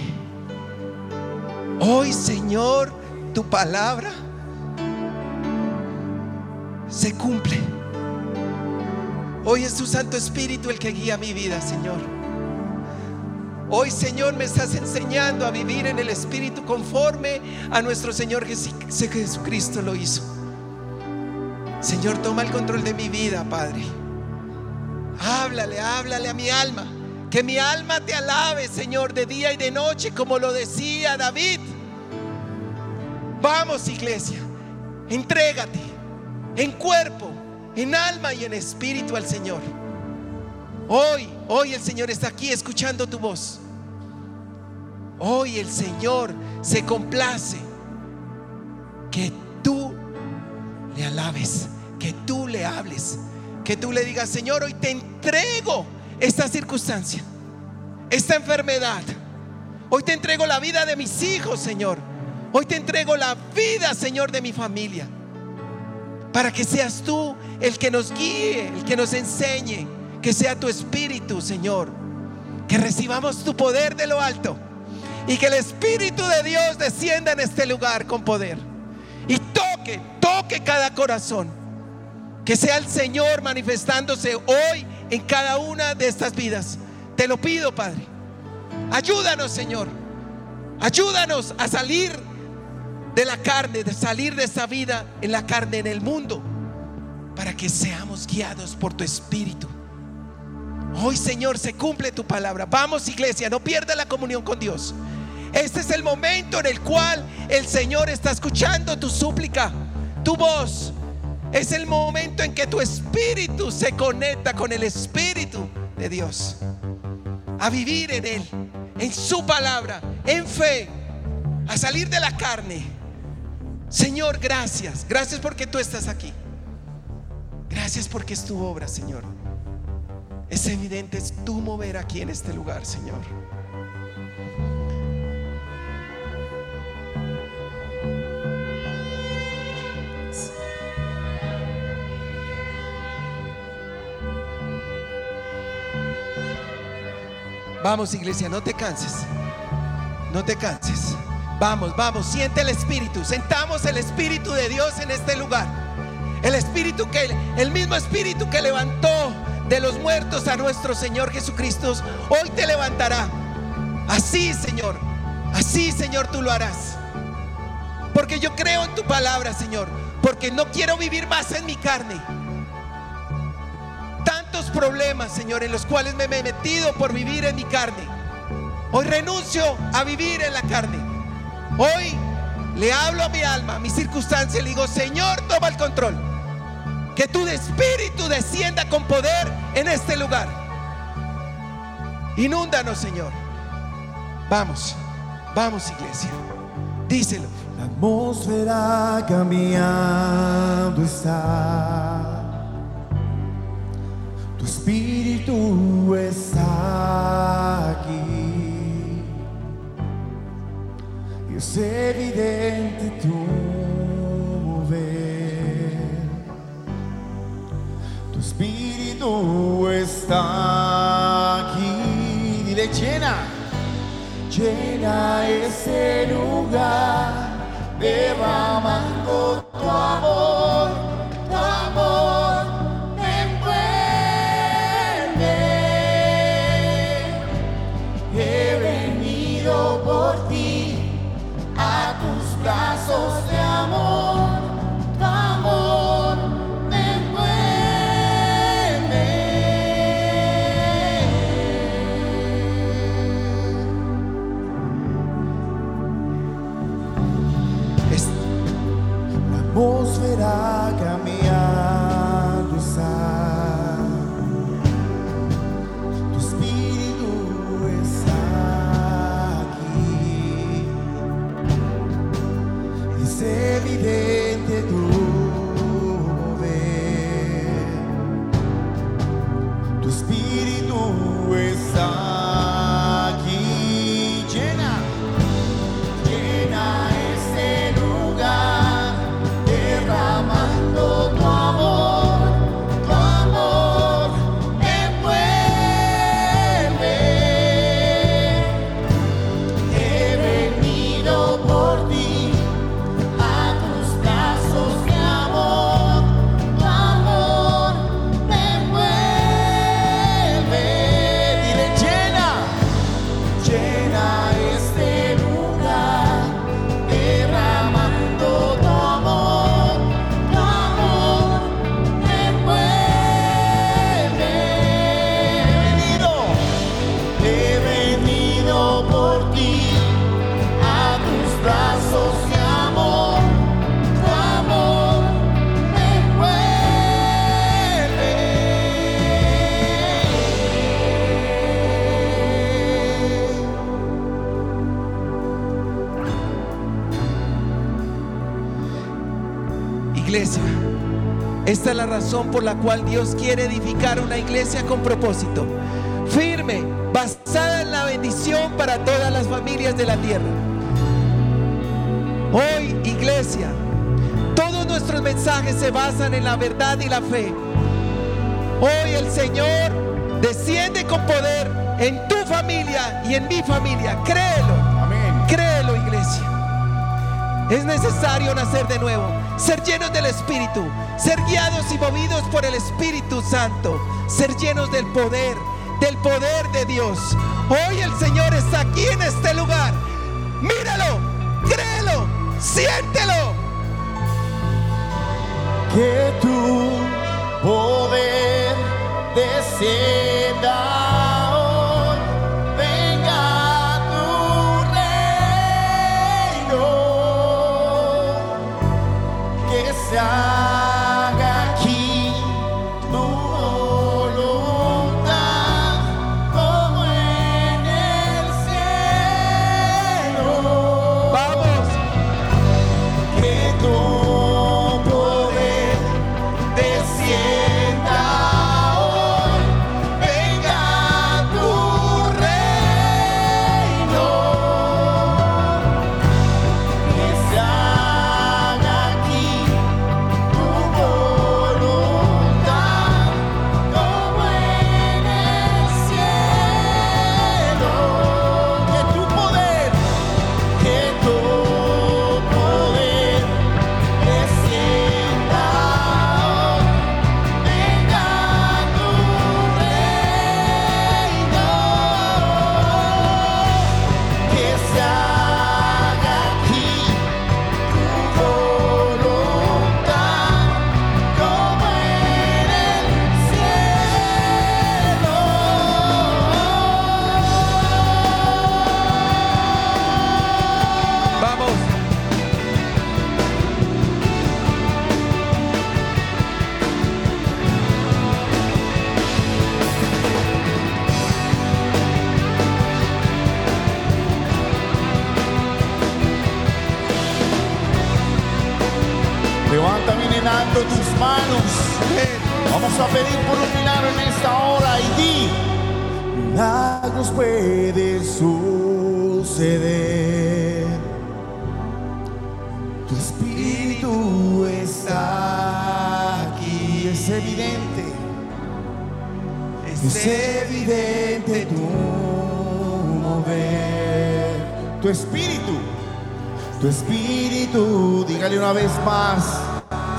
Hoy, Señor, tu palabra se cumple. Hoy es tu Santo Espíritu el que guía mi vida, Señor. Hoy, Señor, me estás enseñando a vivir en el Espíritu conforme a nuestro Señor Jesucristo lo hizo. Señor, toma el control de mi vida, Padre. Háblale, háblale a mi alma. Que mi alma te alabe, Señor, de día y de noche, como lo decía David. Vamos, iglesia, entrégate en cuerpo, en alma y en espíritu al Señor. Hoy, hoy el Señor está aquí escuchando tu voz. Hoy el Señor se complace que tú le alabes, que tú le hables, que tú le digas, Señor, hoy te entrego esta circunstancia, esta enfermedad. Hoy te entrego la vida de mis hijos, Señor. Hoy te entrego la vida, Señor, de mi familia. Para que seas tú el que nos guíe, el que nos enseñe. Que sea tu espíritu, Señor. Que recibamos tu poder de lo alto. Y que el Espíritu de Dios descienda en este lugar con poder. Y toque, toque cada corazón. Que sea el Señor manifestándose hoy en cada una de estas vidas. Te lo pido, Padre. Ayúdanos, Señor. Ayúdanos a salir de la carne, de salir de esa vida en la carne, en el mundo, para que seamos guiados por tu Espíritu. Hoy, Señor, se cumple tu palabra. Vamos, iglesia, no pierda la comunión con Dios. Este es el momento en el cual el Señor está escuchando tu súplica, tu voz. Es el momento en que tu espíritu se conecta con el espíritu de Dios. A vivir en Él, en su palabra, en fe, a salir de la carne. Señor, gracias. Gracias porque tú estás aquí. Gracias porque es tu obra, Señor. Es evidente, es tu mover aquí en este lugar, Señor. Vamos, iglesia, no te canses. No te canses. Vamos, vamos, siente el Espíritu. Sentamos el Espíritu de Dios en este lugar. El Espíritu que, el mismo Espíritu que levantó de los muertos a nuestro Señor Jesucristo, hoy te levantará. Así, Señor. Así, Señor, tú lo harás. Porque yo creo en tu palabra, Señor. Porque no quiero vivir más en mi carne problemas, Señor, en los cuales me he metido por vivir en mi carne. Hoy renuncio a vivir en la carne. Hoy le hablo a mi alma, a mi circunstancia, le digo, Señor, toma el control. Que tu espíritu descienda con poder en este lugar. Inúndanos, Señor. Vamos, vamos, iglesia. Díselo. La atmósfera cambiando está Espíritu está aquí. Y es evidente tu Espíritu está aquí. Dile llena, llena ese lugar, derramando tu amor, atmósfera cambiando razón por la cual Dios quiere edificar una iglesia con propósito, firme, basada en la bendición para todas las familias de la tierra. Hoy, iglesia, todos nuestros mensajes se basan en la verdad y la fe. Hoy el Señor desciende con poder en tu familia y en mi familia. Créelo. Amén. Créelo, iglesia. Es necesario nacer de nuevo, ser llenos del Espíritu, ser guiados y movidos por el Espíritu Santo, ser llenos del poder, del poder de Dios. Hoy el Señor está aquí en este lugar. Míralo, créelo, siéntelo. que tu poder descienda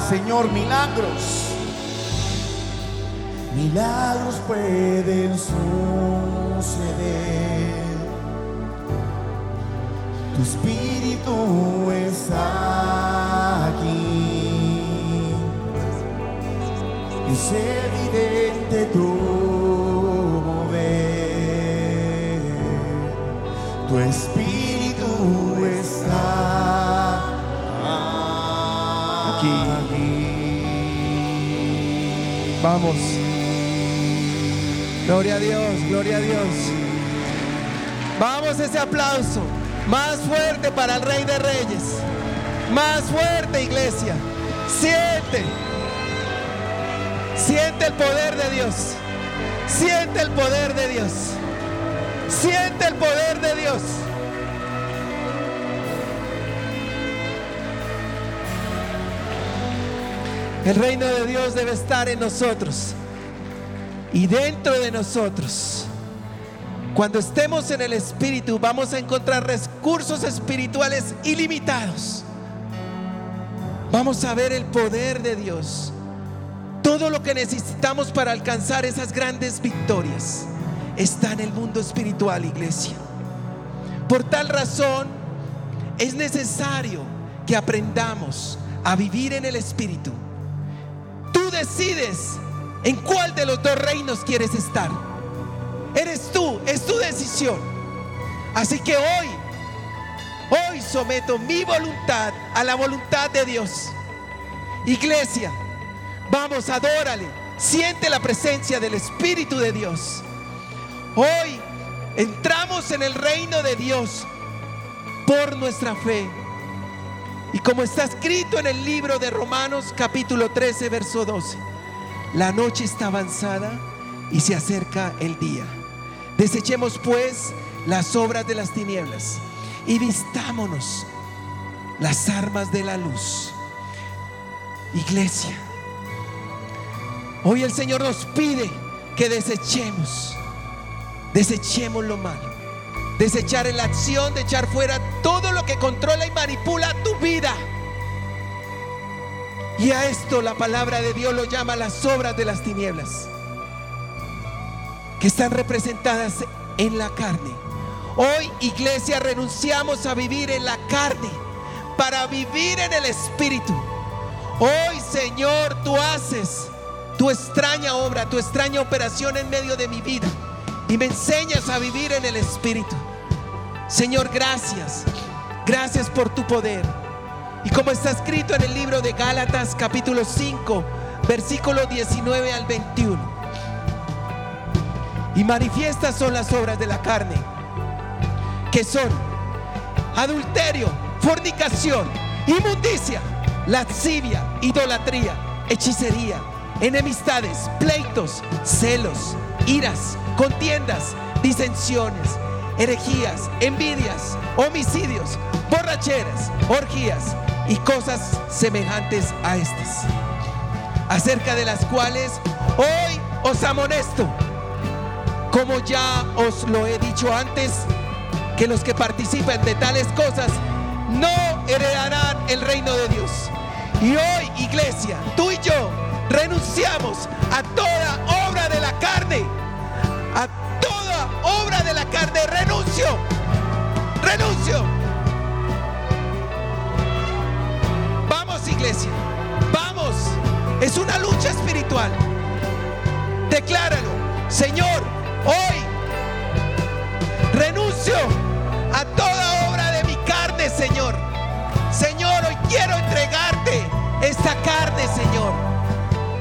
Señor, milagros. Milagros pueden suceder. Tu espíritu está aquí. Vamos. Gloria a Dios, gloria a Dios. Vamos ese aplauso. Más fuerte para el Rey de Reyes. Más fuerte, iglesia. Siente. Siente el poder de Dios. Siente el poder de Dios. Siente el poder de Dios. El reino de Dios debe estar en nosotros y dentro de nosotros. Cuando estemos en el Espíritu vamos a encontrar recursos espirituales ilimitados. Vamos a ver el poder de Dios. Todo lo que necesitamos para alcanzar esas grandes victorias está en el mundo espiritual, iglesia. Por tal razón, es necesario que aprendamos a vivir en el Espíritu. Decides en cuál de los dos reinos quieres estar. Eres tú, es tu decisión. Así que hoy, hoy someto mi voluntad a la voluntad de Dios. Iglesia, vamos, adórale. Siente la presencia del Espíritu de Dios. Hoy entramos en el reino de Dios por nuestra fe. Y como está escrito en el libro de Romanos capítulo 13, verso 12, la noche está avanzada y se acerca el día. Desechemos pues las obras de las tinieblas y vistámonos las armas de la luz. Iglesia, hoy el Señor nos pide que desechemos, desechemos lo malo, desechar la acción de echar fuera todo lo que controla y manipula tu vida. Y a esto la palabra de Dios lo llama las obras de las tinieblas, que están representadas en la carne. Hoy, iglesia, renunciamos a vivir en la carne para vivir en el Espíritu. Hoy, Señor, tú haces tu extraña obra, tu extraña operación en medio de mi vida y me enseñas a vivir en el Espíritu. Señor, gracias. Gracias por tu poder. Y como está escrito en el libro de Gálatas capítulo 5, versículo 19 al 21. Y manifiestas son las obras de la carne, que son adulterio, fornicación, inmundicia, lascivia, idolatría, hechicería, enemistades, pleitos, celos, iras, contiendas, disensiones, herejías, envidias, homicidios, borracheras, orgías y cosas semejantes a estas, acerca de las cuales hoy os amonesto, como ya os lo he dicho antes, que los que participan de tales cosas no heredarán el reino de Dios. Y hoy, iglesia, tú y yo renunciamos a toda obra de la carne, a obra de la carne, renuncio, renuncio. Vamos, iglesia, vamos, es una lucha espiritual. Decláralo, Señor, hoy renuncio a toda obra de mi carne, Señor. Señor, hoy quiero entregarte esta carne, Señor.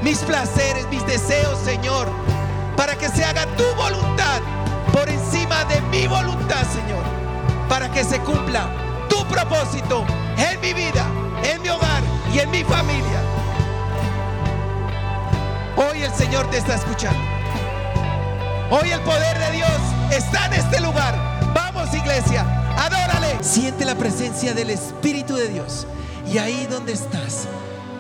Mis placeres, mis deseos, Señor. Para que se haga tu voluntad voluntad, Señor. Para que se cumpla tu propósito en mi vida, en mi hogar y en mi familia. Hoy el Señor te está escuchando. Hoy el poder de Dios está en este lugar. Vamos iglesia, adórale. Siente la presencia del Espíritu de Dios. Y ahí donde estás,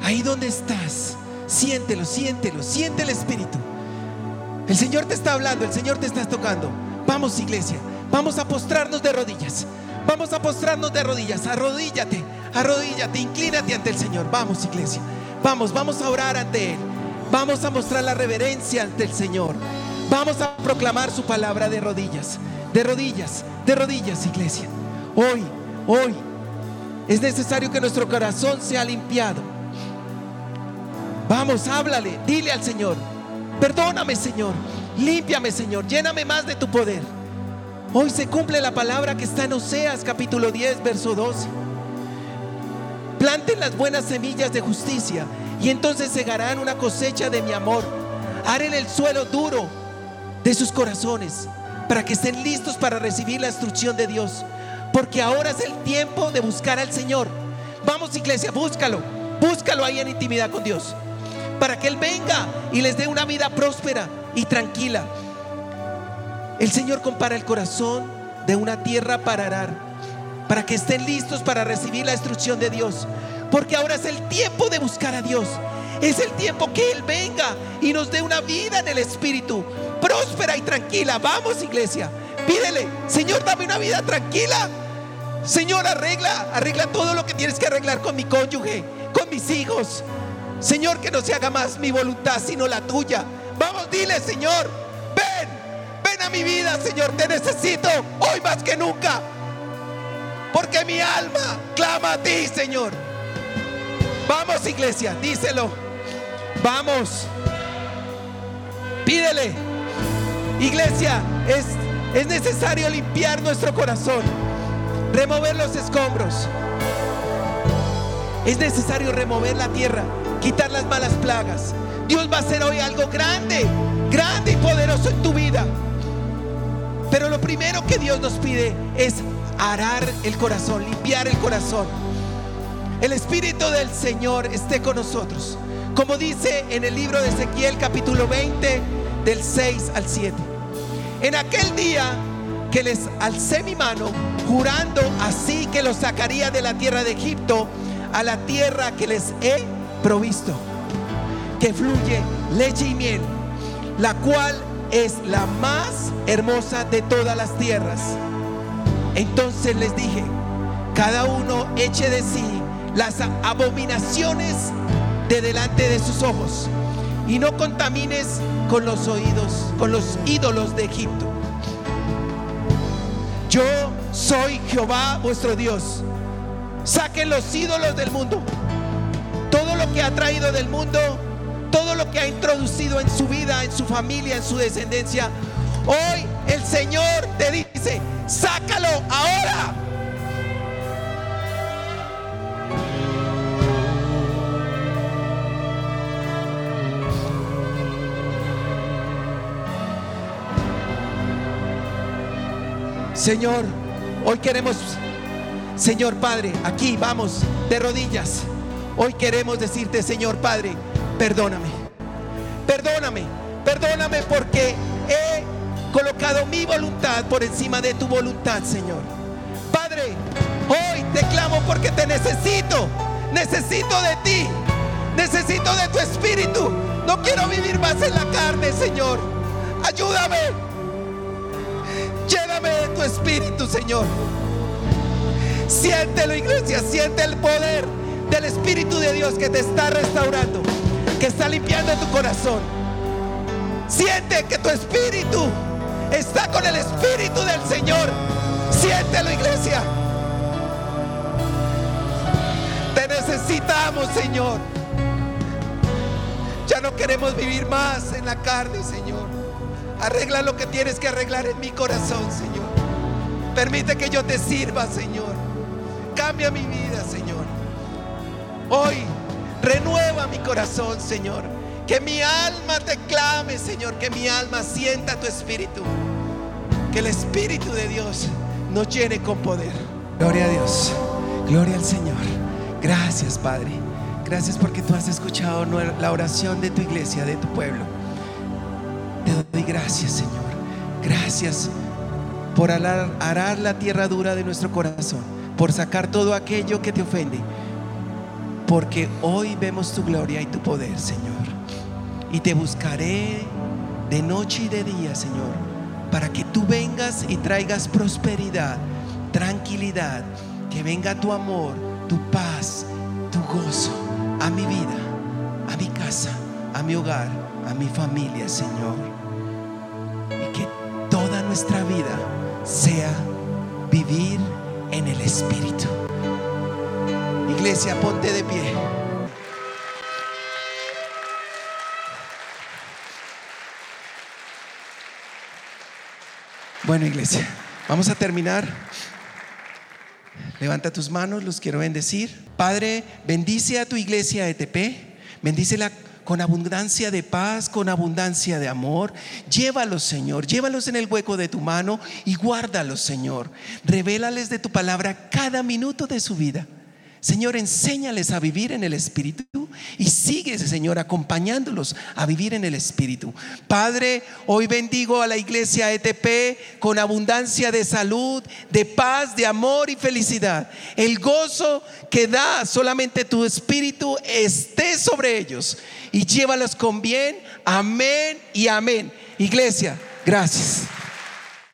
ahí donde estás, siéntelo, siéntelo, siente el Espíritu. El Señor te está hablando, el Señor te está tocando. Vamos iglesia, vamos a postrarnos de rodillas. Vamos a postrarnos de rodillas, arrodíllate, arrodíllate, inclínate ante el Señor. Vamos, iglesia. Vamos, vamos a orar ante Él. Vamos a mostrar la reverencia ante el Señor. Vamos a proclamar su palabra de rodillas, de rodillas, de rodillas, iglesia. Hoy, hoy, es necesario que nuestro corazón sea limpiado. Vamos, háblale, dile al Señor, perdóname Señor, límpiame Señor, lléname más de tu poder. Hoy se cumple la palabra que está en Oseas capítulo 10, verso 12. Planten las buenas semillas de justicia y entonces segarán una cosecha de mi amor. Haré el suelo duro de sus corazones para que estén listos para recibir la instrucción de Dios. Porque ahora es el tiempo de buscar al Señor. Vamos iglesia, búscalo. Búscalo ahí en intimidad con Dios. Para que Él venga y les dé una vida próspera y tranquila. El Señor compara el corazón de una tierra para arar, para que estén listos para recibir la instrucción de Dios. Porque ahora es el tiempo de buscar a Dios. Es el tiempo que Él venga y nos dé una vida en el Espíritu, próspera y tranquila. Vamos, iglesia. Pídele, Señor, dame una vida tranquila. Señor, arregla, arregla todo lo que tienes que arreglar con mi cónyuge, con mis hijos. Señor, que no se haga más mi voluntad, sino la tuya. Vamos, dile, Señor, ven, mi vida, Señor, te necesito hoy más que nunca. Porque mi alma clama a ti, Señor. Vamos, iglesia, díselo. Vamos. Pídele. Iglesia, es, es necesario limpiar nuestro corazón, remover los escombros. Es necesario remover la tierra, quitar las malas plagas. Dios va a hacer hoy algo grande, grande y poderoso en tu vida. Pero lo primero que Dios nos pide es arar el corazón, limpiar el corazón. El Espíritu del Señor esté con nosotros. Como dice en el libro de Ezequiel capítulo 20 del 6 al 7. En aquel día que les alcé mi mano, jurando así que los sacaría de la tierra de Egipto a la tierra que les he provisto, que fluye leche y miel, la cual es la más hermosa de todas las tierras. Entonces les dije, cada uno eche de sí las abominaciones de delante de sus ojos y no contamines con los oídos, con los ídolos de Egipto. Yo soy Jehová vuestro Dios. Saquen los ídolos del mundo. Todo lo que ha traído del mundo, todo lo que ha introducido en su vida, en su familia, en su descendencia. Hoy el Señor te dice, sácalo ahora. Señor, hoy queremos, Señor Padre, aquí vamos de rodillas. Hoy queremos decirte, Señor Padre, perdóname. Perdóname, perdóname porque he colocado mi voluntad por encima de tu voluntad, Señor. Padre, hoy te clamo porque te necesito. Necesito de ti. Necesito de tu espíritu. No quiero vivir más en la carne, Señor. Ayúdame. Lléname de tu espíritu, Señor. Siéntelo, iglesia. Siente el poder del Espíritu de Dios que te está restaurando, que está limpiando tu corazón. Siente que tu espíritu está con el Espíritu del Señor. Siéntelo, iglesia. Te necesitamos, Señor. Ya no queremos vivir más en la carne, Señor. Arregla lo que tienes que arreglar en mi corazón, Señor. Permite que yo te sirva, Señor. Cambia mi vida, Señor. Hoy renueva mi corazón, Señor. Que mi alma te clame, Señor. Que mi alma sienta tu espíritu. Que el Espíritu de Dios nos llene con poder. Gloria a Dios. Gloria al Señor. Gracias, Padre. Gracias porque tú has escuchado la oración de tu iglesia, de tu pueblo. Te doy gracias, Señor. Gracias por arar, la tierra dura de nuestro corazón, por sacar todo aquello que te ofende. Porque hoy vemos tu gloria y tu poder, Señor. Y te buscaré de noche y de día, Señor, para que tú vengas y traigas prosperidad, tranquilidad, que venga tu amor, tu paz, tu gozo a mi vida, a mi casa, a mi hogar, a mi familia, Señor. Y que toda nuestra vida sea vivir en el Espíritu. Iglesia, ponte de pie. Bueno, iglesia, vamos a terminar. Levanta tus manos, los quiero bendecir. Padre, bendice a tu iglesia ETP, bendícela con abundancia de paz, con abundancia de amor. Llévalos, Señor, llévalos en el hueco de tu mano y guárdalos, Señor. Revélales de tu palabra cada minuto de su vida. Señor, enséñales a vivir en el Espíritu y sigue, Señor, acompañándolos a vivir en el Espíritu. Padre, hoy bendigo a la iglesia ETP con abundancia de salud, de paz, de amor y felicidad. El gozo que da solamente tu Espíritu esté sobre ellos y llévalos con bien. Amén y amén. Iglesia, gracias.